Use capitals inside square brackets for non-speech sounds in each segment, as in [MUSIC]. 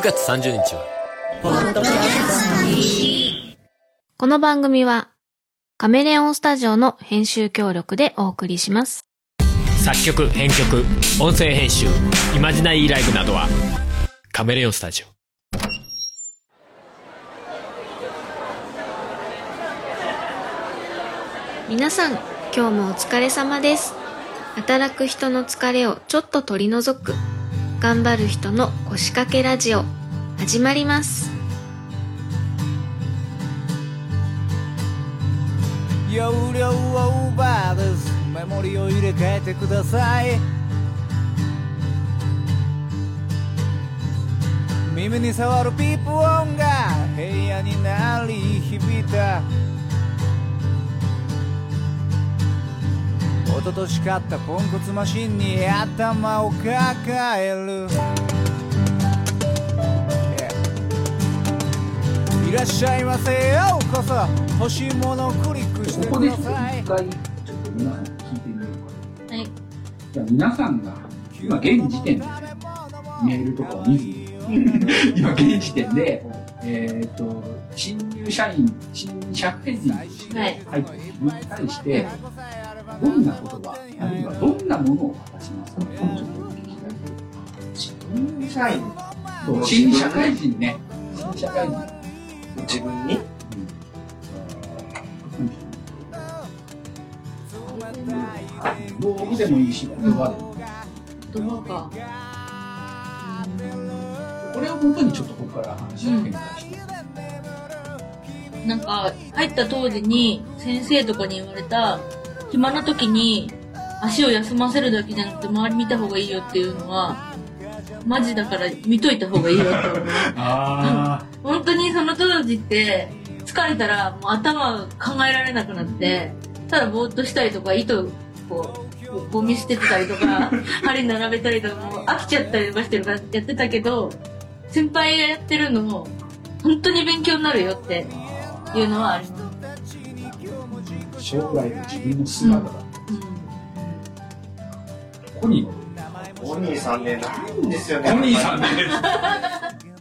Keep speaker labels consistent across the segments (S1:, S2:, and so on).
S1: 9月30日は、
S2: この番組はカメレオンスタジオの編集協力でお送りします。
S1: 作曲、編曲、音声編集、イマジナリーライブなどは、カメレオンスタジオ。
S2: 皆さん、今日もお疲れ様です。働く人の疲れをちょっと取り除く、頑張る人の腰掛けラジオ、始まります。
S3: 容量オーバーですメモリを入れ替えてください耳に触るピープ音が部屋に鳴り響いた一昨年買ったポンコツマシンに頭を抱える。Yeah いらっしゃいませ。ようこそ。欲しいものをクリックしてください。
S4: 一回、ちょっと皆さんに聞いてみようかな。
S2: はい。
S4: じゃあ皆さんが、今現時点で、メールとかを見ずに、今現時点で、えっ、と、新入社員、新社会人として
S2: はい
S4: どんな言葉、あるいはどんなものを渡しますか？ちょっとお聞きしたい
S5: 新社員
S4: そう新社会人。ね。新社会人。
S5: 自分に
S4: 道具でもいいし、言葉でも。
S6: 言葉か。
S4: これをもとにちょっとここから話を展開して。
S6: なん。か、入った当時に先生とかに言われた、暇な時に足を休ませるだけじゃなくて周り見た方がいいよっていうのは、マジだから見といた方がいいよって思う。
S4: あ
S6: 本当にその当時って、疲れたらもう頭考えられなくなって、ただぼーっとしたりとか、糸こう、ゴミ捨ててたりとか、[LAUGHS] 針並べたりとか、もう飽きちゃったりとかしてるからやってたけど、先輩がやってるのも、本当に勉強になるよっていうのはあります。
S4: あ、将来の自分の姿だ。コニーの。
S5: お兄さんねないんですよね
S4: コニーさんね。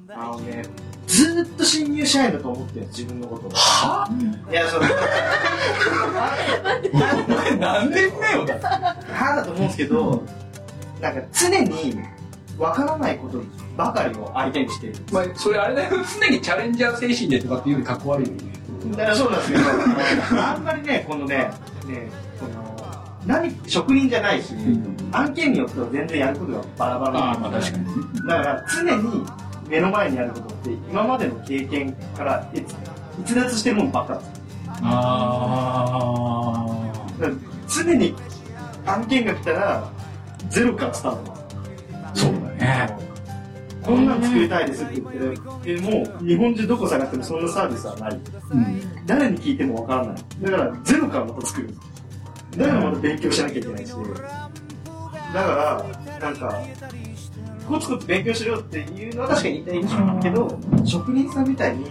S5: あのねずーっと新入社員だと思ってる自分のことを
S4: はい
S5: やその
S4: お前何年目よ。
S5: はだと思うんですけどなんか常にわからないことばかりを相手にしてる
S4: まあ、それあれだよ。常にチャレンジャー精神でとかっていうよりかっこ悪いよね。
S5: そうなんですけどあんまりねこのねねこの何職人じゃないし、案件によっては全然やることがバラバラなんで
S4: ね。
S5: だから常に目の前にあることって今までの経験から逸逸脱してるものばっかで
S4: あ
S5: 常に案件が来たらゼロからスタート。
S4: あ、そうだね。
S5: こんなん作りたいですって言ってでも日本中どこ探してもそんなサービスはない。
S4: うん。
S5: 誰に聞いてもわからない。だからゼロからまた作る。だからまた勉強しなきゃいけないし。だからなんかコツコツ勉強しろっていうのは確かに言いたいけど職人さんみたいに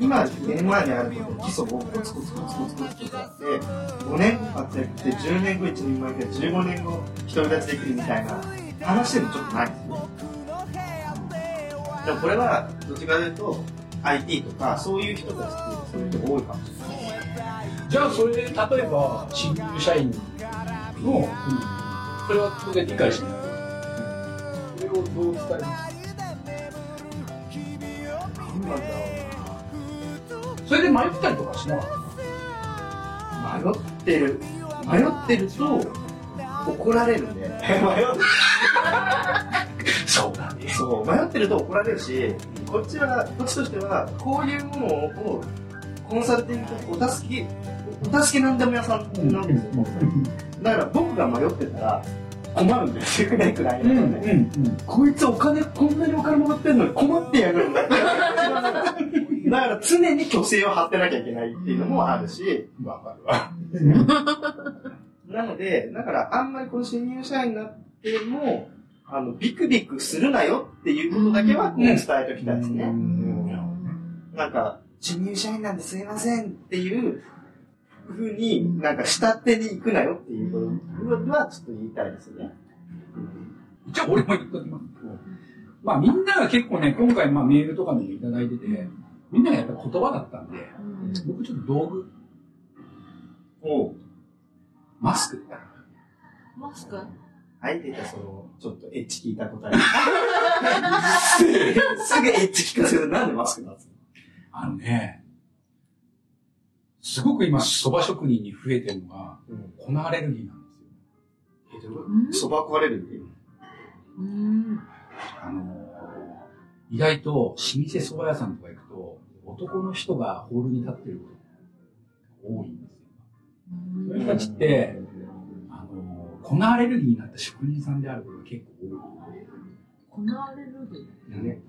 S5: 今目の前にあること基礎をコツコツコツコツコツコツやって5年活躍して10年後一人前で15年後独り立ちできるみたいな話でもちょっとない。んですよでもこれはどっちかというと IT とかそういう人たちってそういう人が多いかもしれない。
S4: じゃあ、それで、例えば、新入社員の、それは当然理解しない。それをどう伝えます
S5: なん。だろ
S4: それで迷ったりとかしなかっ
S5: うな迷ってる。迷ってると怒られるんで [LAUGHS] [LAUGHS] 迷って
S4: たそうだね。
S5: そう迷ってると怒られるしこっちはこっちとしてはこういうものをコンサルティングとお助けお助けなんでも屋さんなんですよ、だから僕が迷ってたら困るんですよねくらいの、
S4: うん、うん。
S5: こいつお金こんなにお金もらってんのに困ってやるんだだから常に虚勢を張ってなきゃいけないっていうのもあるし、
S4: わかるわ。
S5: なので、だからあんまりこの新入社員になっても、あの、ビクビクするなよっていうことだけはこう伝えておきたいですね。なんか、新入社員なんですいませんっていうふうに、なんか下手に行くなよっていうことはちょっと言いたいですよね。
S4: じゃあ、俺も言っときます。まあみんなが結構ね、今回まあメールとかでもいただいてて、みんながやっぱ言葉だったんで、僕ちょっと道具、
S5: おう。
S4: マスク。
S6: マスク？
S5: はい、出た、その、ちょっとエッチ聞いた答え。[LAUGHS] すぐエッチ聞かせる。なんでマスクなんですか？
S4: あのね、すごく今、蕎麦職人に増えてるのが、
S5: うん。
S4: 粉アレルギーなんですよ。
S5: え、どういうこと？そば食われるっていう。
S6: うん。
S4: あのー意外と老舗蕎麦屋さんとか行くと、男の人がホールに立ってることが多いんですよ。そういう人たちって、あのー粉アレルギーになった職人さんであることが結構多い。
S6: 粉アレルギ
S5: ね。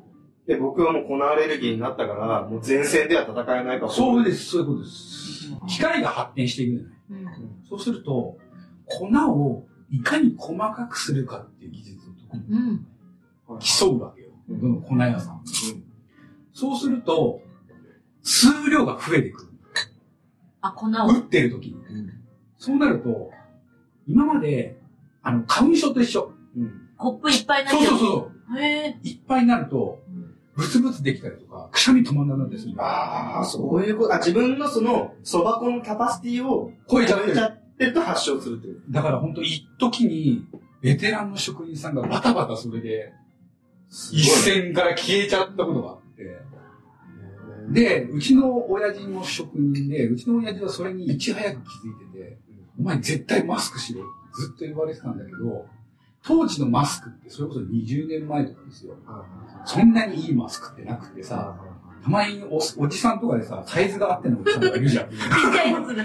S5: で、僕はもう粉アレルギーになったから、もう前線では戦えないから。
S4: そうです、そういうことです。機械が発展していくじゃない。
S6: ー。
S4: そうすると、粉をいかに細かくするかっていう技術を特に
S6: うん。
S4: 競うわけよ。どの粉屋さん。
S5: うん
S4: そうすると、数量が増えてくる。
S6: あ、粉を。
S4: 打ってる時に。そうなると、今まで、あの、花粉症と一緒。
S5: うん。
S6: コップいっぱいにな
S4: そう
S6: っちゃ
S4: そうそう。
S6: う。へえ。
S4: いっぱいになると、
S6: うん
S4: ブツブツできたりとか、くしゃみ止まんなくなったりする。
S5: ああ、そういうこと。あ、自分のその、そば粉のキャパシティを
S4: 超えちゃってる
S5: 超えちゃってると発症するっていう。
S4: だから本当一時に、ベテランの職人さんがバタバタそれで、一線から消えちゃったことがあって、で、うちの親父も職人で、うちの親父はそれにいち早く気づいてて、お前絶対マスクしろってずっと言われてたんだけど、当時のマスクってそれこそ20年前とかですよ。そんなにいいマスクってなくてさ、たまにおおじさんとかでさ、サイズが合ってないおじさんとかいるじゃん。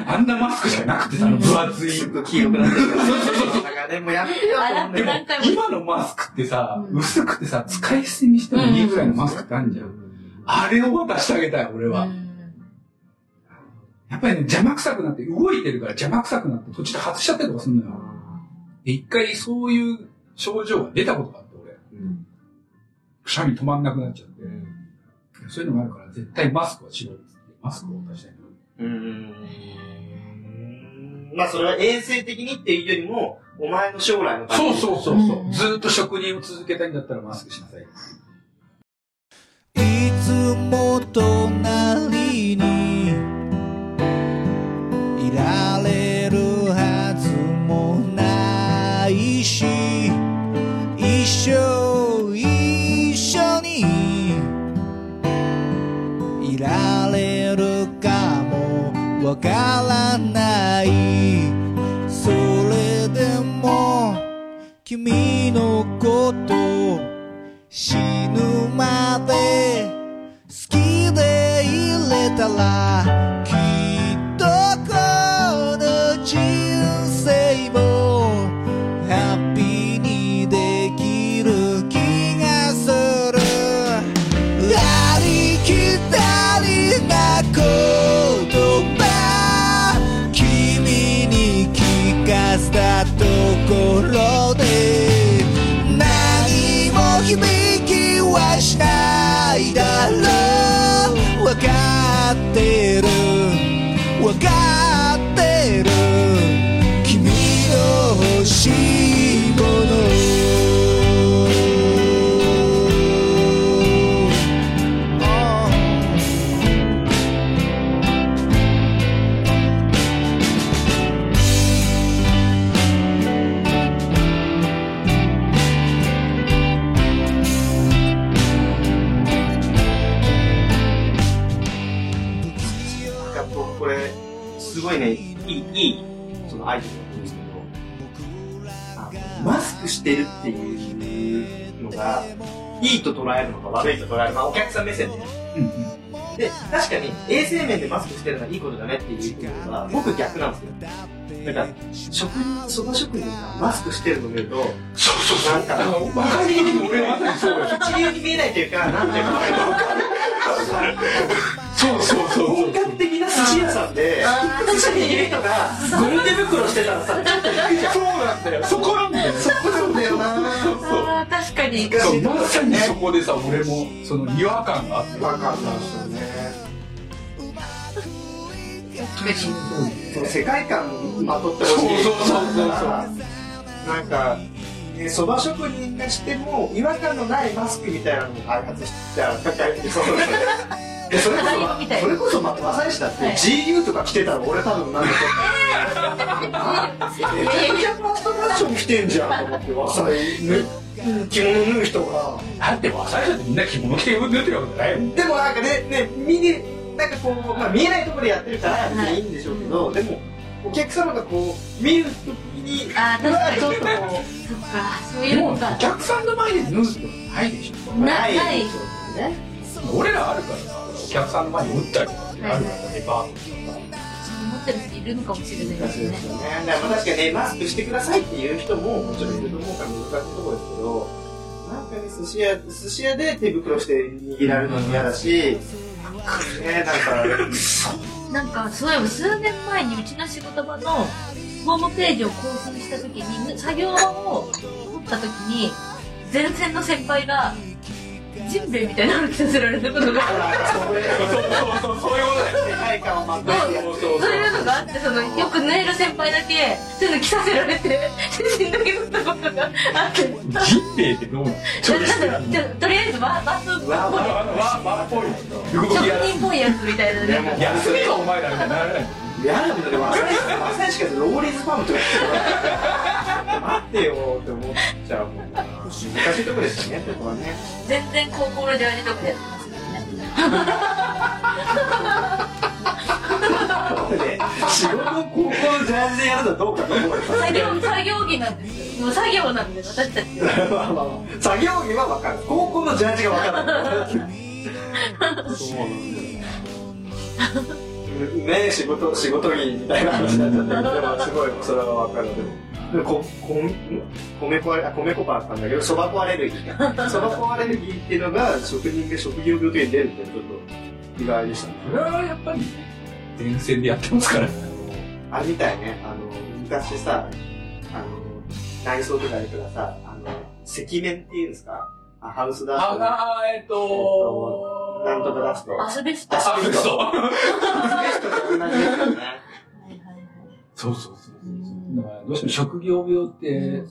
S4: あんなマスクしかなくてさ、分厚い。
S5: 黄色くな [LAUGHS] ってる。そうそうそう。なんかでもやってよと思うんだ
S4: でも今のマスクってさ、
S6: うん
S4: 薄くてさ、使い捨てにしてもいいぐらいのマスクってあるじゃん。あれを渡してあげたい、俺は。
S6: うん
S4: やっぱりね、邪魔くさくなって、動いてるから邪魔くさくなって、途中で外しちゃったりとかするのよ。で、一回そういう症状が出たことがあって、俺。
S5: うん
S4: くしゃみ止まんなくなっちゃって。そういうのがあるから、絶対マスクはしろっつって、マスクを渡したいの。
S5: うーん。まあそれは衛生的にっていうよりも、お前の将来のために。
S4: そうそうそうそう、
S6: うん
S4: ずーっと職人を続けたいんだったらマスクしなさい。
S3: いつも隣にらない。それでも君のこと死ぬまで好きでいれたらと
S5: 捉えるのか悪いと捉えるまあお客さん目線で。
S4: うんうん。
S5: で、確かに衛生面でマスクしてるのはいいことだねっていうのは、僕逆なんですよ。だから、職人、そば職人がマスクしてるのを見ると、
S4: そうそうそう。
S5: なんか
S4: バカに俺まさにそうよ。
S5: 一流に見えないというか、なんていうか、
S4: そうそうそうそう
S5: 本。格的な寿司屋さんで、寿司にいる人が、ゴム手袋してたらさ。
S4: そうなんだよ。そこなん
S6: 確かに。
S4: そう、まさにそこでさ、俺も、その違和感があって。
S5: わかんないですよね。その世界観をまとってほしい。
S4: そうそうそうそう
S5: なんか、ね、蕎麦職人がしても違和感のないマスクみたいなのを開発してあ高いそうでそれこそそれこそままさにしたって、
S6: はい
S5: GU とか着てたら俺多分なんだと [LAUGHS] めちゃくちゃファストファッション着てんじゃんと思って着物縫う人が。
S4: だって和裁者ってみんな着物着て縫ってるわけじゃないもん。
S5: でもなんかねね見になんかこう、まあ、見えないところでやってるから別にいいんでしょうけど、でもお客様がこう見るときに
S6: あー確かに。
S5: ちょっとこう
S6: そっかそうい
S4: でもお
S6: うのか
S4: 客さんの前で縫うってことないでしょ。
S6: なない
S5: でしょうね。
S4: 俺らあるからさ、お客さんの前に縫ったりとかあるから、デパートとか。
S6: ってる人いるのかもしれないですね
S5: すね。か確かにね、マスクしてくださいっていう人ももちろんいると思うから難しいところですけど、なんかね、寿司屋、寿司屋で手袋して握られるのも嫌だし、ね、なんか、
S6: なんかそういえば数年前にうちの仕事場のホームページを更新した時に作業を撮った時に前線の先輩がジンベエみたいなの着させられたことが。
S5: そ
S4: うそう、そういうことだよ。そう
S6: そういうのがあってそのよく先輩だけそういうの着させられて写真だけ撮ったことがあって。
S4: ジンベエってどうなの？ちょっと
S6: りあえずババスっぽい。
S5: わ
S4: あの、わ、わっぽい。
S6: 職人っぽいやつみたいなね。
S4: 休お前らみたいにな
S5: でもまさにまさにしかローリーズファームとか言ってたら待ってよって思っちゃうもん。な難しいとこでしたねここはね。
S6: 全然高校のジャージとかやってますけどね
S5: で仕事を高校のジャージでやるのはどうかと思うよ。[LAUGHS]
S6: 作業作業着なんです。よもう作業なんで私たち
S5: まあまあまあ作業着は分かる。高校のジャージが分からないそうなんだよねね仕事仕事着みたいな話になっちゃってでもすごいそれは分かる。でもここん米粉あ米粉パンあったんだけどそば粉アレルギー [LAUGHS] そば粉アレルギーっていうのが職人が職業病とに出るってちょっと意外でしたね
S4: それはやっぱりね、前線でやってますから。
S5: あれみたいね、あの、昔さ、あの、内装とかでからさ、あの、赤面っていうんですか？あハウスダスト。
S4: ああ、えっと、
S5: なんとかダスト。
S6: アスベスト
S4: あ、そう。
S5: アスベストと同じですよね。
S4: そうそうそうそう。どうしても職業病って、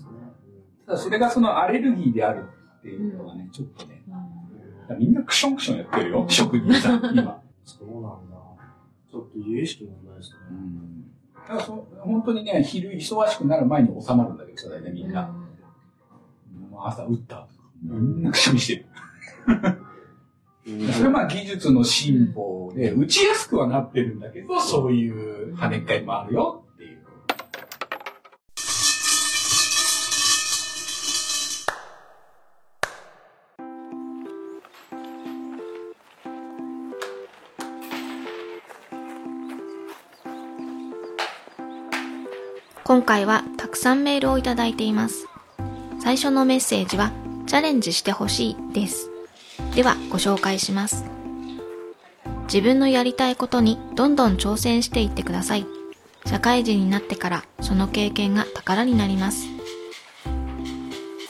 S4: ただそれがそのアレルギーであるっていうのがね、ちょっとね、みんなクションクションやってるよ、職人さん、今。
S5: そうなんだ。ちょっと有意識もないですね。
S4: うん。だからそ本当にね、昼忙しくなる前に収まるんだけどさ、大体みんな。朝打ったとか、みんなくしゃみしてる。それはまあ技術の進歩で、打ちやすくはなってるんだけど、そういう跳ねっ返りもあるよ
S2: 今回はたくさんメールをいただいています。最初のメッセージは、チャレンジしてほしいです。では、ご紹介します。自分のやりたいことにどんどん挑戦していってください。社会人になってからその経験が宝になります。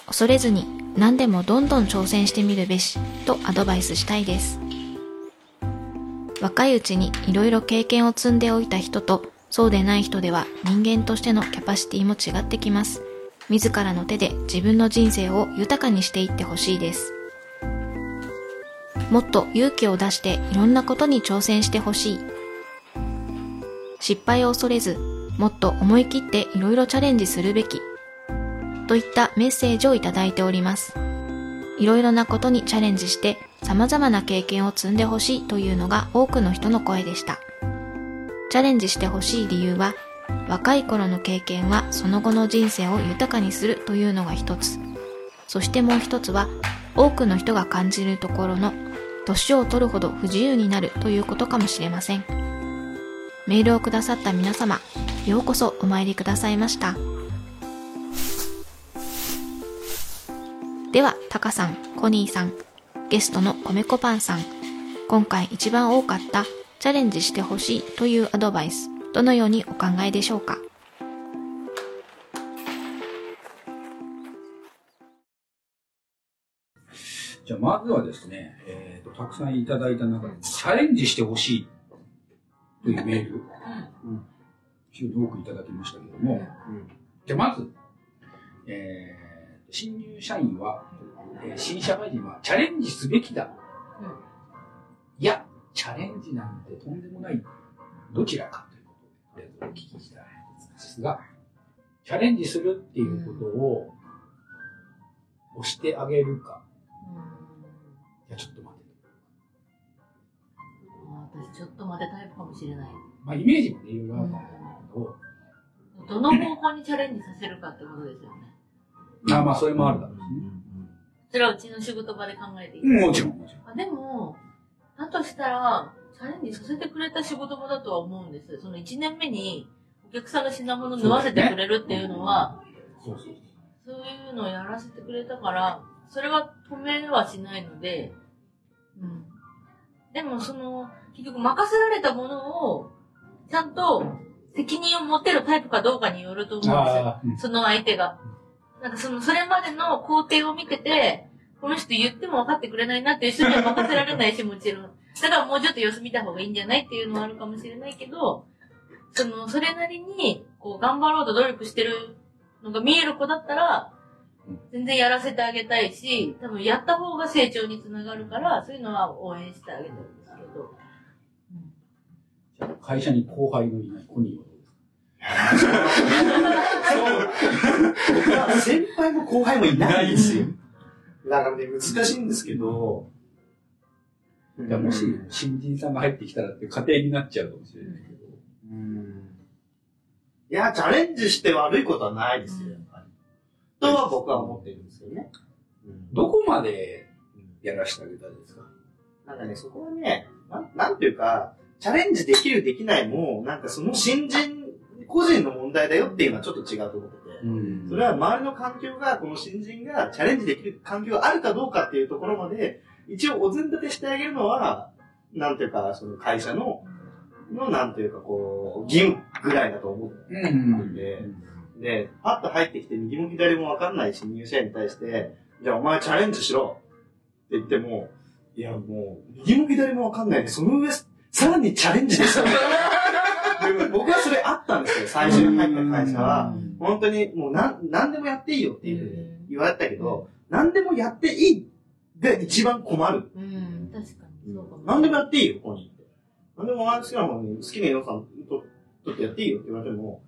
S2: 恐れずに何でもどんどん挑戦してみるべしとアドバイスしたいです。若いうちにいろいろ経験を積んでおいた人とそうでない人では人間としてのキャパシティも違ってきます。自らの手で自分の人生を豊かにしていってほしいです。もっと勇気を出していろんなことに挑戦してほしい。失敗を恐れず、もっと思い切っていろいろチャレンジするべき。といったメッセージをいただいております。いろいろなことにチャレンジして様々な経験を積んでほしいというのが多くの人の声でした。チャレンジしてほしい理由は、若い頃の経験はその後の人生を豊かにするというのが一つ。そしてもう一つは、多くの人が感じるところの、年を取るほど不自由になるということかもしれません。メールをくださった皆様、ようこそお参りくださいました。では、タカさん、コニーさん、ゲストの米粉パンさん、今回一番多かったチャレンジしてほしいというアドバイス、どのようにお考えでしょうか？
S4: じゃあ、まずはですね、えっ、と、たくさんいただいた中で、チャレンジしてほしいというメール、非常に多くいただきましたけども、じゃあ、まず、えー、新入社員は、えー新社会人はチャレンジすべきだ。いや、チャレンジなんてとんでもない。どちらかということで、お聞きしたいんですが、チャレンジするっていうことを押してあげるか。いや、ちょっと待って。
S6: うん私ちょっと待てタイプかもしれない。
S4: まあ、イメージもね、いろいろあるんだけど、
S6: どの方向にチャレンジさせるかってことですよね。
S4: あまあ、それもあるだろうしね。
S6: それはうちの仕事場で考えていい
S4: もちろん、もちろん。
S6: あでも、だとしたら、チャレンジさせてくれた仕事場だとは思うんです。その1年目にお客さんの品物を縫わせてくれるっていうのは、
S4: そう
S6: いうのをやらせてくれたから、それは止めはしないので、うん。でもその、結局任せられたものを、ちゃんと責任を持てるタイプかどうかによると思うんですよ。その相手が。なんかその、それまでの工程を見てて、この人言っても分かってくれないなっていう人には任せられないし、もちろん。だからもうちょっと様子見た方がいいんじゃないっていうのはあるかもしれないけど、その、それなりに、こう、頑張ろうと努力してるのが見える子だったら、全然やらせてあげたいし、多分やった方が成長につながるから、そういうのは応援してあげたいんですけど。
S4: じゃあ会社に後輩のいない子にはどうですか？[LAUGHS]
S5: 僕は [LAUGHS] 先輩も後輩もいないんですよ。だからね、難しいんですけど、
S4: じゃあもし新人さんが入ってきたらって家庭になっちゃうかもしれないけど。
S5: うんいや、チャレンジして悪いことはないですよ、やっぱり。とは僕は思ってるんですよね。うん
S4: どこまでやらせてあげたいですか？
S5: なんかね、そこはね、なんなんていうか、チャレンジできるできないも、なんかその新人個人の問題だよっていうのはちょっと違うと思ってて。
S4: ん
S5: それは周りの環境が、この新人がチャレンジできる環境があるかどうかっていうところまで、一応お膳立てしてあげるのは、なんていうか、その会社の、のなんていうかこう、義務ぐらいだと思って
S4: うん
S5: て、で、パッと入ってきて右も左もわかんない新入社員に対して、じゃあお前チャレンジしろって言っても、いやもう、右も左もわかんないで、その上、さらにチャレンジですよ。で [LAUGHS] 僕はそれあったんですよ、最初に入った会社は。本当にもうなん、なんでもやっていいよっていうふうに言われたけど、なんでもやっていいが一番困る。
S6: うん、確かに。そうかも。
S5: なんでもやっていいよ、ここにって。なんでも好きなものに好きな予算と取ってやっていいよって言われても、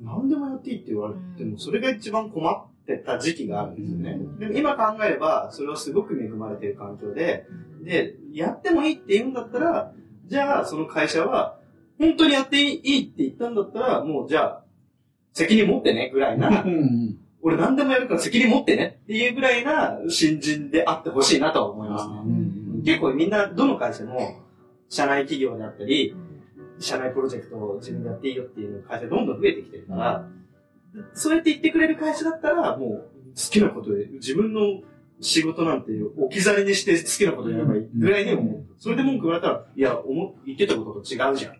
S5: なんでもやっていいって言われても、それが一番困ってた時期があるんですよね。でも今考えれば、それはすごく恵まれている環境で、で、やってもいいって言うんだったら、じゃあその会社は、本当にやっていいって言ったんだったら、もうじゃあ、責任持ってね、ぐらいな、
S4: うん
S5: 俺何でもやるから責任持ってねっていうぐらいな新人であってほしいなとは思いますね。
S4: うん
S5: 結構みんな、どの会社も、社内企業であったり、社内プロジェクトを自分でやっていいよっていう会社どんどん増えてきてるから、そうやって言ってくれる会社だったら、もう好きなことで、自分の仕事なんて置き去りにして好きなことやればいいぐらいに思う。それで文句言われたら、いや、思言ってたことと違うじゃん。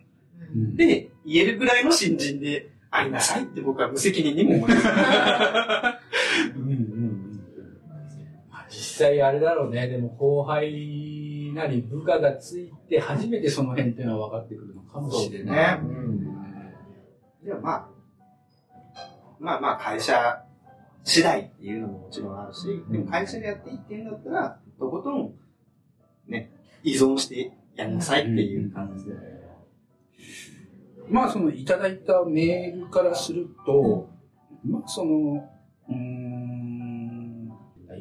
S4: うん
S5: で、言えるぐらいの新人でありなさいって僕は無責任にも思います。[LAUGHS]
S4: うんうんうんまあ実際あれだろうね、でも後輩なり部下がついて初めてその辺っていうのは分かってくるのかもしれない。
S5: ですねでもまあ、まあまあ会社次第っていうのももちろんあるし、でも会社でやっていいってんだったら、とことん、ね、依存してやりなさいっていう感じで。
S4: まあそのいただいたメールからすると、まあその、うーん、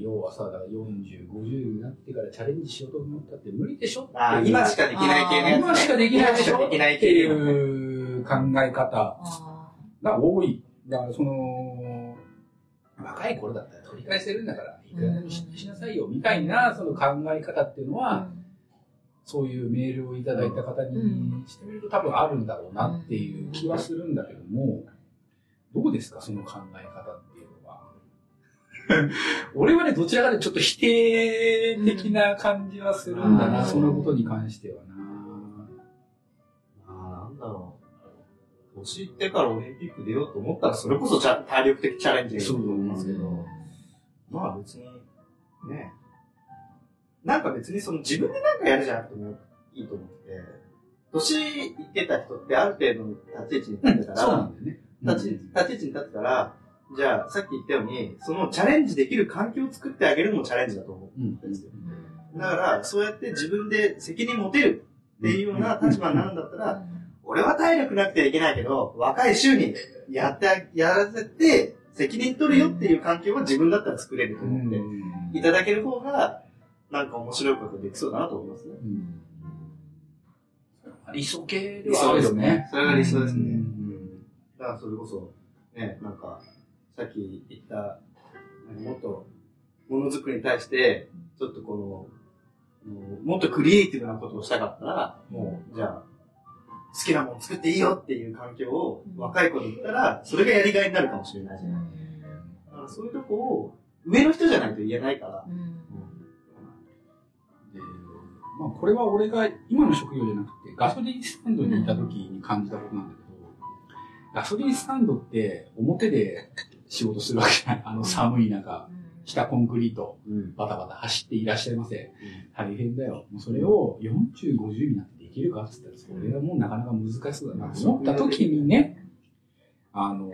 S4: 要はさ、だから40、50になってからチャレンジしようと思ったって無理でしょ
S5: あ今しかできない系のやつ、ね。
S4: 今しかできないでしょ？
S5: 今しかできない
S4: っていう考え方
S6: あ
S4: が多い。だからその、若い頃だったら取り返せるんだから、いくらでもししなさいよ、みたいなその考え方っていうの
S6: ー
S4: は、そういうメールをいただいた方にしてみると多分あるんだろうなっていう気はするんだけども、どうですか、その考え方っていうのは？[LAUGHS] 俺はね、どちらかでちょっと否定的な感じはするんだな、
S6: うん
S4: そのことに関してはな。
S5: ああ、なんだろう。年いってからオリンピック出ようと思ったら、それこそ体力的チャレンジがいいと思いますけど、まあ別に、ね。なんか別にその自分でなんかやるじゃなくてもいいと思ってて、年いってた人ってある程度の立ち位置に立ってたら、
S4: そうなんだよね。
S5: 立ち立ち位置に立ってたら、じゃあ、さっき言ったように、そのチャレンジできる環境を作ってあげるのもチャレンジだと思うんですよ。だから、そうやって自分で責任持てるっていうような立場になるんだったら、俺は体力なくてはいけないけど、若い衆にやってあ、やらせて、責任取るよっていう環境は自分だったら作れると思って、いただける方が、なんか面白いことできそうだなと思いますね。
S4: 理想系ではあるよね。
S5: それが理想ですね。
S4: う
S5: うんん。だからそれこそ、ね、なんか、さっき言った、もっと、ものづくりに対して、ちょっとこの、もっとクリエイティブなことをしたかったら、もう、じゃあ、好きなもの作っていいよっていう環境を若い子に言ったら、それがやりがいになるかもしれないじゃない。だからそういうとこを、上の人じゃないと言えないから、
S4: でまあ、これは俺が今の職業じゃなくて、ガソリンスタンドにいた時に感じたことなんだけど、ガソリンスタンドって表で仕事するわけじゃない。あの寒い中、下コンクリート、
S5: うん。
S4: バタバタ走っていらっしゃいませ。大変だよ。もうそれを40、50になってできるか？って言ったら、それはもうなかなか難しそうだなと思った時にね、あの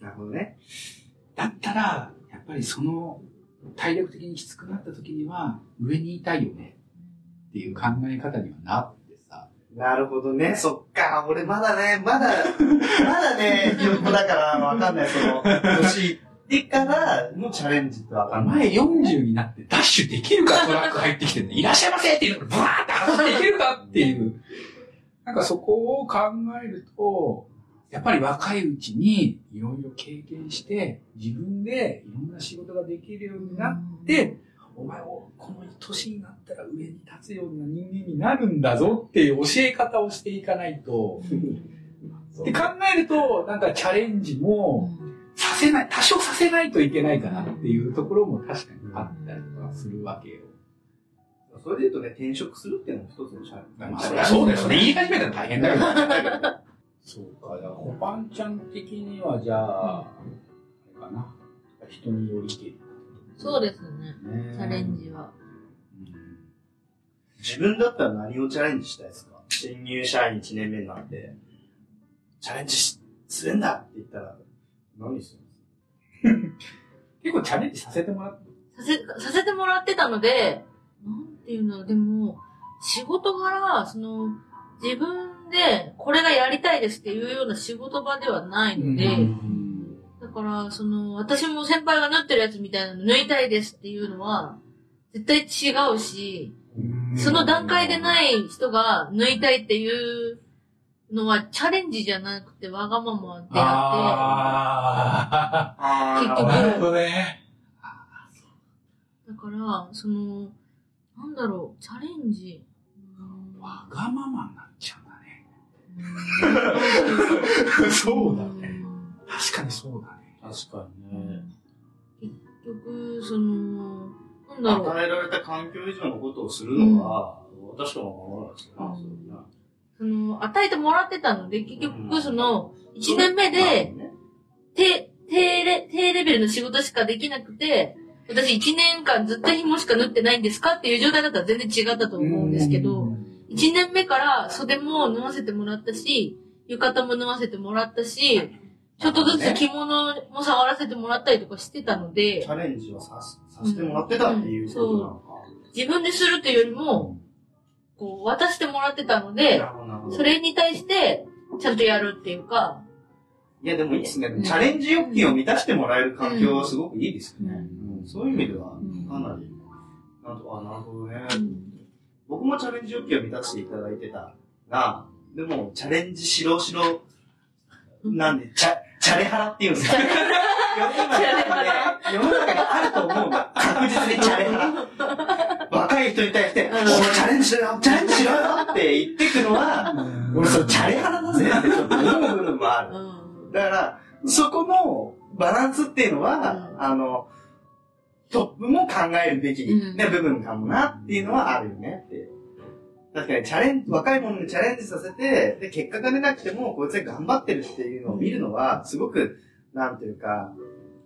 S5: なるほどね。
S4: だったら、やっぱりその体力的にきつくなった時には上にいたいよねっていう考え方にはなってさ。
S5: なるほどね。そっか。俺まだね、まだ、[LAUGHS] まだね、ひよっこだからわかんない。その、年いってからのチャレンジってわかんない。
S4: 前40になってダッシュできるかトラック入ってきてね、いらっしゃいませっていうのがブワーって走っていけるかっていう。なんかそこを考えると、やっぱり若いうちにいろいろ経験して、自分でいろんな仕事ができるようになって、お前をこの年になったら上に立つような人間になるんだぞっていう教え方をしていかないと。[LAUGHS] って考えると、なんかチャレンジもさせない、多少させないといけないかなっていうところも確かにあったりとかするわけよ。
S5: それで言うとね、転職するっていうのも一つのチャレンジ。
S4: まあそりゃそうだよ。それ言い始めたら大変だよ。[LAUGHS] そうか、だからコパンちゃん的にはじゃあ、あれかな。人によりけり。
S6: そうですね。
S4: ね
S6: チャレンジは。
S4: うん
S5: 自分だったら何をチャレンジしたいですか？新入社員1年目になって、チャレンジしするんだって言ったら、何するんです [LAUGHS]
S4: 結構チャレンジさせてもらって。
S6: させ、させてもらってたので、なんていうの、でも、仕事柄、その、自分でこれがやりたいですっていうような仕事場ではないので、だから、その、私も先輩が縫ってるやつみたいなの縫いたいですっていうのは、絶対違うし、その段階でない人が縫いたいっていうのはチャレンジじゃなくてわがままであ
S4: あ
S6: 結局。
S4: ね。
S6: って、だから、その、なんだろう、チャレンジ。
S4: わがままにな [LAUGHS] そうだね。
S6: ん
S4: 確かにそうだね。
S5: 確かにね。
S6: 結局、その、なんだろう。
S5: 与えられた環境以上のことをするのは、私とは思わないですよな、
S6: うん
S5: それな
S6: その、与えてもらってたので、結局、その、1年目で、低、低レ、低レベルの仕事しかできなくて、私1年間ずっと紐しか縫ってないんですかっていう状態だったら全然違ったと思うんですけど、1年目から袖も縫わせてもらったし、浴衣も縫わせてもらったし、ちょっとずつ着物も触らせてもらったりとかしてたので
S5: チ、ャレンジをさすさせてもらってたっていうことなのか。
S6: 自分でするというよりも、こう、渡してもらってたのでそれに対して、ちゃんとやるっていうか、
S5: いや、でもいいですね。チャレンジ欲求を満たしてもらえる環境はすごくいいですよね。うん。そういう意味では、かなり、なんと、あ、なるほどね。僕もチャレンジ欲求を満たしていただいてたが、でも、チャレンジしろしろ、なんで、チャ、チャレハラっていうんですか？世の中にあると思うの。確実にチャレハラ。若い人に対して、お前チャレンジしろよチャレンジしろよって言ってくのは、俺それチャレハラだぜってちょっと思う部分もある。
S6: うん。
S5: だから、そこのバランスっていうのは、
S6: うん
S5: あの、トップも考えるべき、
S6: うん
S5: ね部分かもなっていうのはあるよねって。確かにチャレンジ、若い者にチャレンジさせて、で、結果が出なくても、こいつが頑張ってるっていうのを見るのは、すごく、なんていうか、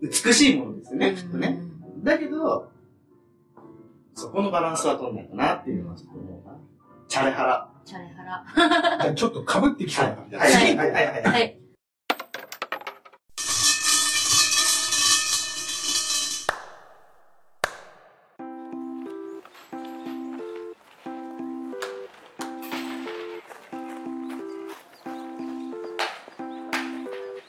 S5: 美しいものですよね、きっとね。だけど、そこのバランスは取んないかなっていうのはちょっと思うな。チャレハラ。
S6: チャレハラ。
S4: ちょっと被ってきそうな感じだ
S5: はい、
S6: はい、
S5: はい。はい。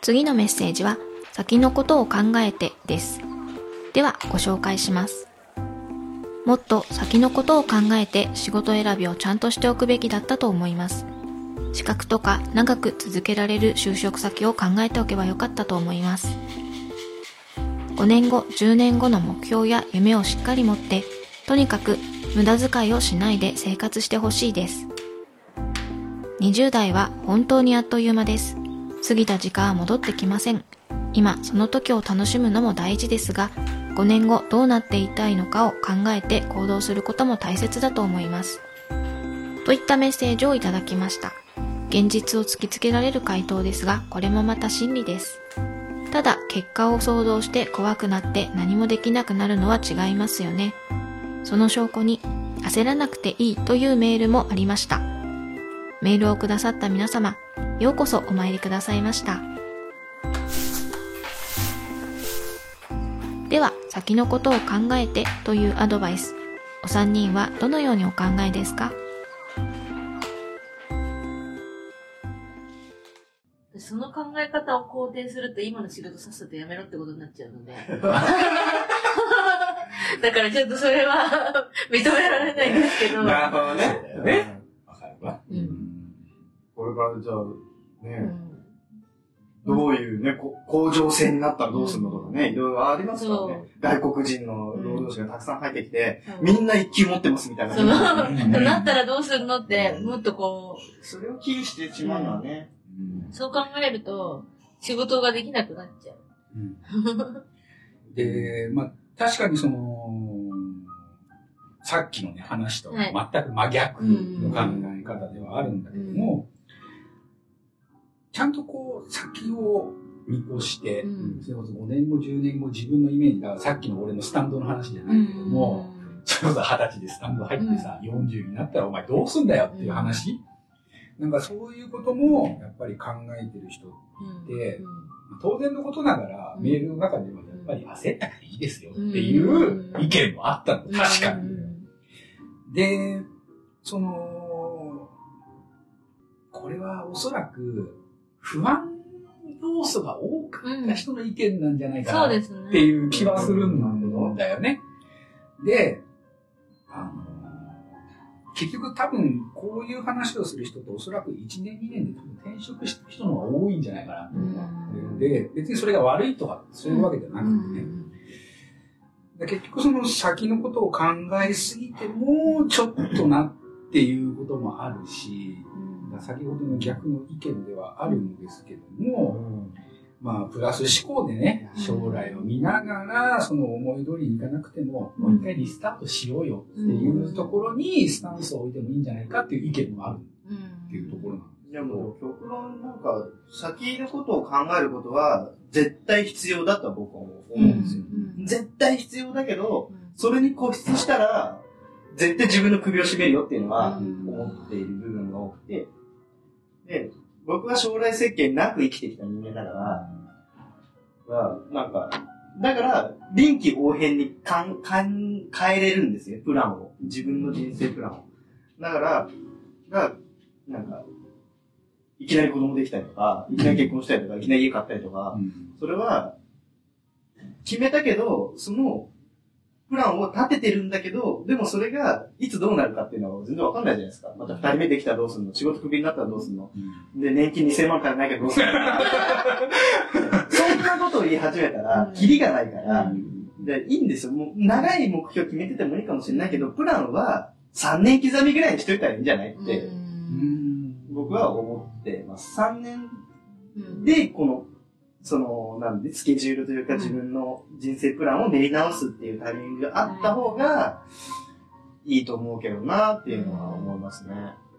S2: 次のメッセージは、先のことを考えてです。では、ご紹介します。もっと先のことを考えて仕事選びをちゃんとしておくべきだったと思います。資格とか長く続けられる就職先を考えておけばよかったと思います。5年後、10年後の目標や夢をしっかり持って、とにかく無駄遣いをしないで生活してほしいです。20代は本当にあっという間です。過ぎた時間は戻ってきません。今、その時を楽しむのも大事ですが、5年後どうなっていたいのかを考えて行動することも大切だと思います。といったメッセージをいただきました。現実を突きつけられる回答ですが、これもまた真理です。ただ、結果を想像して怖くなって何もできなくなるのは違いますよね。その証拠に、焦らなくていいというメールもありました。メールをくださった皆様、ようこそお参りくださいました。では、先のことを考えてというアドバイス。お三人はどのようにお考えですか？
S6: その考え方を肯定すると今の仕事さっさとやめろってことになっちゃうので。[LAUGHS] だからちょっとそれは [LAUGHS] 認められないんですけど。
S5: なるほどね。
S4: ね。わかるわ。
S6: うん
S5: これからじゃあ、ね、
S6: うん。
S5: どういうね、こ向上性になったらどうするのとかね、いろいろありますからね。外国人の労働者がたくさん入ってきて、
S6: うん。
S5: みんな一級持ってますみたいな。
S6: その、なったらどうするのって、も。っとこ
S5: それを危惧してしまうのはね。
S6: う、そう考えると、仕事ができなくなっちゃう。
S4: で、まあ、確かにその、さっきのね、話と
S6: はい。
S4: 全く真逆の考え方ではあるんだけども、ちゃんとこう、先を見越して、
S6: うん。
S4: それこそ5年後、10年後、自分のイメージが、さっきの俺のスタンドの話じゃないけども、それこそ二十歳でスタンド入ってさ、40になったらお前どうすんだよっていう話、なんかそういうことも、やっぱり考えてる人
S6: うん
S4: で
S6: うん。
S4: 当然のことながら、
S6: うん。
S4: メールの中でもやっぱり焦ったからいいですよっていう意見もあったの、確かに。で、その、これはおそらく不安要素が多かった人の意見なんじゃないかなっ。ていう気はするんだよね。で、あの、結局多分こういう話をする人っておそらく1年2年で多分転職してる人の方が多いんじゃないかなと思う。で、別にそれが悪いとかそういうわけじゃなくてね。で結局その先のことを考えすぎてもちょっとなっていうこともあるし、先ほどの逆の意見ではあるんですけども、まあ、プラス思考でね、将来を見ながら、その思い通りにいかなくても、もう一回リスタートしようよっていうところにスタンスを置いてもいいんじゃないかっていう意見もあるっていうところなんです
S5: いやもう、極論なんか、先のことを考えることは、絶対必要だとは僕は思うんですよ。絶対必要だけど、それに固執したら、絶対自分の首を絞めるよっていうのは
S6: うん。
S5: 思っている部分が多くて、で、僕は将来設計なく生きてきた人間だから、はなんか、だから、臨機応変にかんかん変えれるんですよ、プランを。自分の人生プランを。だから、が、なんか、いきなり子供できたりとか、いきなり結婚したりとか、いきなり家買ったりとか、それは、決めたけど、その、プランを立ててるんだけど、でもそれが、いつどうなるかっていうのは全然わかんないじゃないですか。また二人目できたらどうすんの？仕事クビになったらどうすんの？で、年金2000万足りないけどどうすんの？[LAUGHS] そんなことを言い始めたら、キリがないから、でいいんですよ。もう、長い目標決めててもいいかもしれないけど、プランは3年刻みぐらいにしといたらいいんじゃないって、僕は思ってます。3年で、この、その、なんで、スケジュールというか自分の人生プランを練り直すっていうタイミングがあった方が、いいと思うけどなっていうのは思いますね。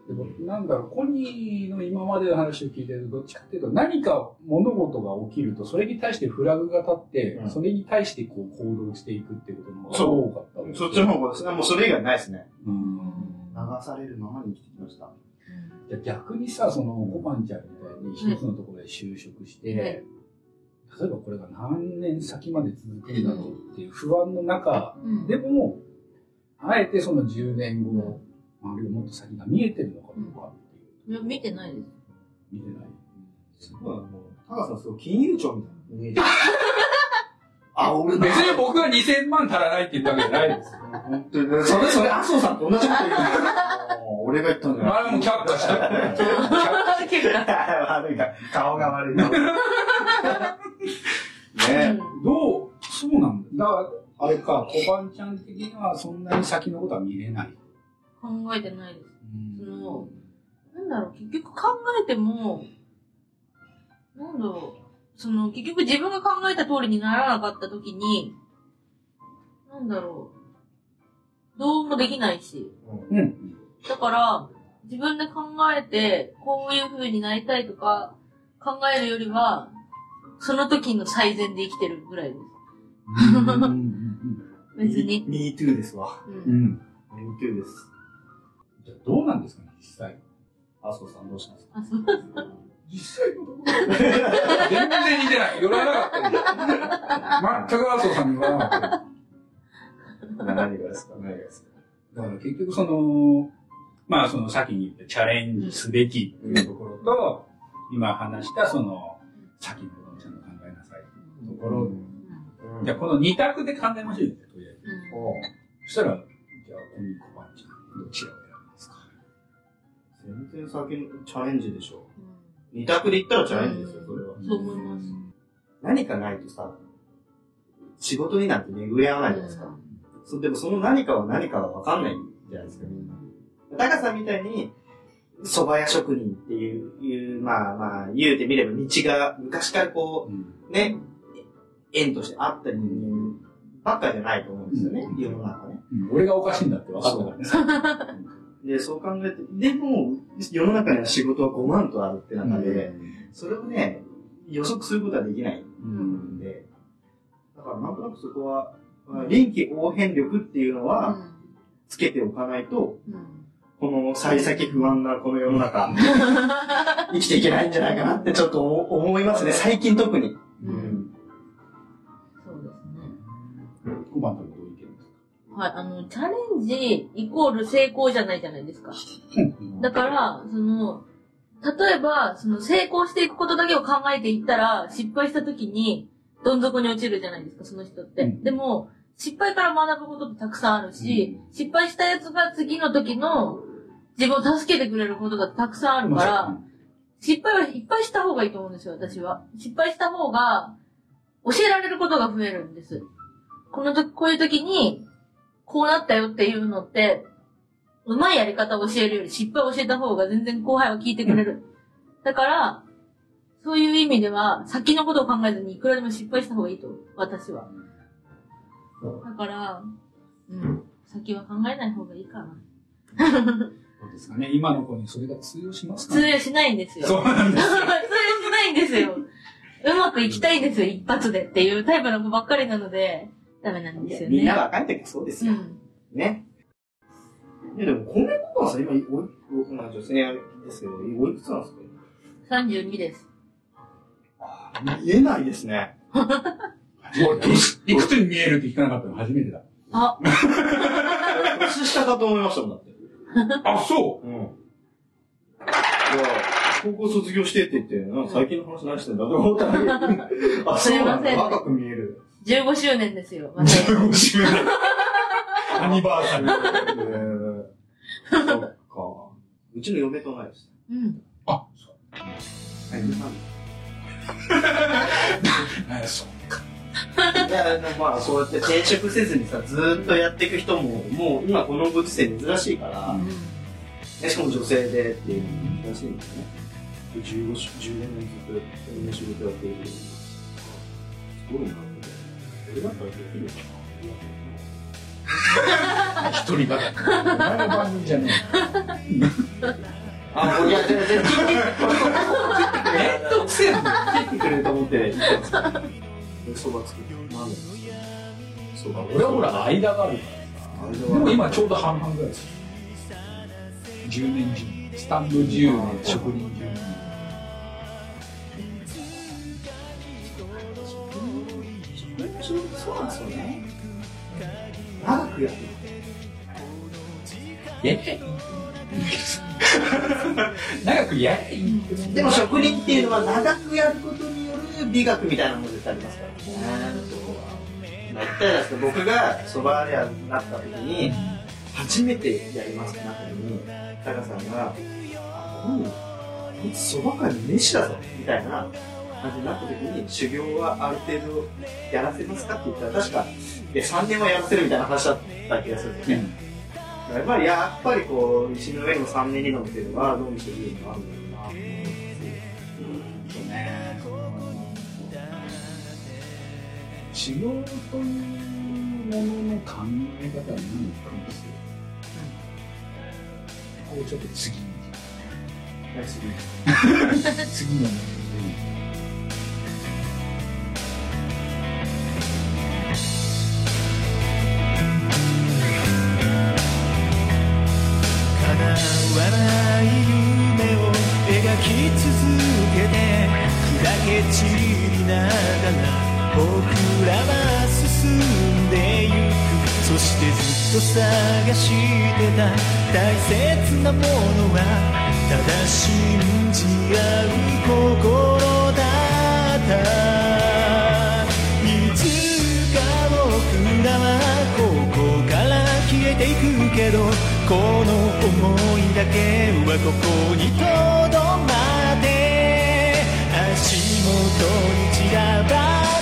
S4: でもなんだろう、コニーの今までの話を聞いてると、どっちかっていうと、何か物事が起きると、それに対してフラグが立って、
S5: うん。
S4: それに対してこう行動していくっていうことの方が
S5: そう。
S4: 多かったです
S5: そっちの方がです。ね、もうそれ以外ないですね。
S4: うん。
S5: 流されるままに生きてきました。
S4: じゃあ逆にさ、その、コパンちゃんみたいに一つのところで就職して、
S6: はい
S4: 例えばこれが何年先まで続くんだろうっていう不安の中
S6: うん
S4: でも、あえてその10年後、あるいはもっと先が見えてるのかどうかっていう。
S6: いや見てないです。
S4: 見てない。
S5: すごい、もう、高さんすごい金融庁みたいなイメージ。[LAUGHS] あ、俺
S4: 別に僕が2000万足らないって言ったわけじゃないですよ。
S5: 本当に。それ、それ、麻生さんと同じこと言うの。俺が言ったんじゃない
S4: あれも却下したよ。[LAUGHS]
S6: 結構 [LAUGHS]
S5: 悪いか。顔が悪いな。ね [LAUGHS]
S4: どう？そうなんだ。だから、あれか、小判ちゃん的にはそんなに先のことは見れない。
S6: 考えてないです。その、なんだろう、結局考えても、なんだろう、その、結局自分が考えた通りにならなかった時に、なんだろう、どうもできないし。
S4: うん。
S6: だから、自分で考えて、こういう風になりたいとか、考えるよりは、その時の最善で生きてるぐらいです。別に。
S5: Me too ですわ。
S6: う。
S4: うんん。
S5: Me too です。
S4: じゃあどうなんですかね、実際。
S5: 麻生さんどうしますか？
S6: あ、そう
S4: 実際のところ全然似てない。寄らなかったよ。全く麻生さんに言わなかったよ。
S5: 何がですか？何がですか？
S4: だから結局その、まあその先に言ったチャレンジすべきっていうところと、今話したその、先のところ。じゃあこの二択で考えましょうよ、とりあえず。そしたら、じゃあ、コミコバンちゃん、どちらを選びますか？
S5: 全然先のチャレンジでしょ。二択で言ったらチャレンジですよ、それは。
S6: そう思います。
S5: 何かないとさ、仕事になんて巡り合わないじゃないですか。そうでもその何かは何かは分かんないじゃないですか。タカさんみたいに、蕎麦屋職人っていう、いうまあまあ、言うてみれば道が昔からこ
S4: うん。
S5: う、ね、縁としてあった人間ばっかじゃないと思うんですよね、
S4: うん。
S5: 世の中ね。
S4: うん。俺がおかしいんだって分かったからね。
S5: で、そう考えて、でも、世の中には仕事は5万とあるって中で、それをね、予測することはできないんで、だからなんとなくそこは、まあ臨機応変力っていうのは、つけておかないと、この幸先不安なこの世の中、[LAUGHS] 生きていけないんじゃないかなってちょっと思思いますね、最近特に。
S6: うん
S4: コバンとどういう意見ですか？
S6: はい、あの、チャレンジイコール成功じゃないじゃないですか。だから、その、例えば、その成功していくことだけを考えていったら、失敗した時に、どん底に落ちるじゃないですか、その人って。
S4: うん
S6: でも、失敗から学ぶことってたくさんあるし、失敗したやつが次の時の自分を助けてくれることがたくさんあるから、失敗はいっぱいした方がいいと思うんですよ、私は。失敗した方が、教えられることが増えるんです。この時、こういう時に、こうなったよっていうのって、うまいやり方を教えるより失敗を教えた方が全然後輩は聞いてくれる。だから、そういう意味では、先のことを考えずにいくらでも失敗した方がいいと、私は。だから、うん、先は考えない方がいいかな。
S4: そうですかね？今の子にそれが通用しますか？ね
S6: 通用しないんですよ。
S4: そうなんです。[LAUGHS]
S6: 通用しないんですよ。うまくいきたいんですよ、一発でっていうタイプの子ばっかりなので、ダメなんですよね。
S5: みんな若い時はそうですよ。
S6: うん。
S5: ね。いやでも、米子さん今、おい、おまあ女性ですけど、おいくつなんですか
S6: ？32です。
S5: 見えないですね。
S4: いくつに見えるって聞かなかったの初めてだ。
S6: あ、
S5: 年下かと思いましたもん、だって。
S4: あ、そ
S5: うん。いや、高校卒業してって言って、なんか最近の話何してんだと思ったら、[LAUGHS] あ、そうなんだ。
S6: すいません
S5: 若く見える。
S6: 15周年ですよ。
S4: う。15周年。アニバーサリー。
S5: えーそっか。うちの嫁と同いです。
S6: うん。
S4: あ、そう。
S5: はい、
S4: えそう。
S5: いや、でもまあ、そうやって転職せずにさ、ずーっとやっていく人も、もう今このご時世珍しいから、でしかも女性でっていうの珍しいんですね。15、10年ずっとこんな仕事やっている。すごいな。俺だったらできるか
S4: 一人ばかり。お前の番組じゃね
S5: な。あ、いや、全然、
S4: めんどくせえんだよ。
S5: 聞いてくれると思って行ったんですけど。そば作って。なんでそうか、
S4: 俺はほら、間があるからさ。でも今ちょうど半々ぐらいですよ。10年10年。スタンド10年、職人10年。
S5: くや。[LAUGHS]
S4: 長くやりゃい
S5: でも職人っていうのは長くやることによる美学みたいなもの絶対ありますから。ね。ったじゃないですか、僕がそば屋になった時に、初めてやりますってなった時に、タカさんが、あ、こいつそば界の飯だぞ、みたいな感じになった時に、修行はある程度やらせますかって言ったら、確か、いや、3年はやらせるみたいな話だった気がするんですよね。やっぱり、やっぱりこう、石の上にも3年に飲むっていうのは、飲む人いるのがあるんだろうなと思います
S4: そうね。修行というものの考え方は何かもですよこうちょっと次。に次。[LAUGHS] の問
S3: 叶と探してた大切なものはただ信じ合う心だった。いつか僕らはここから消えていくけどこの想いだけはここにとどまって。足元に散らばっ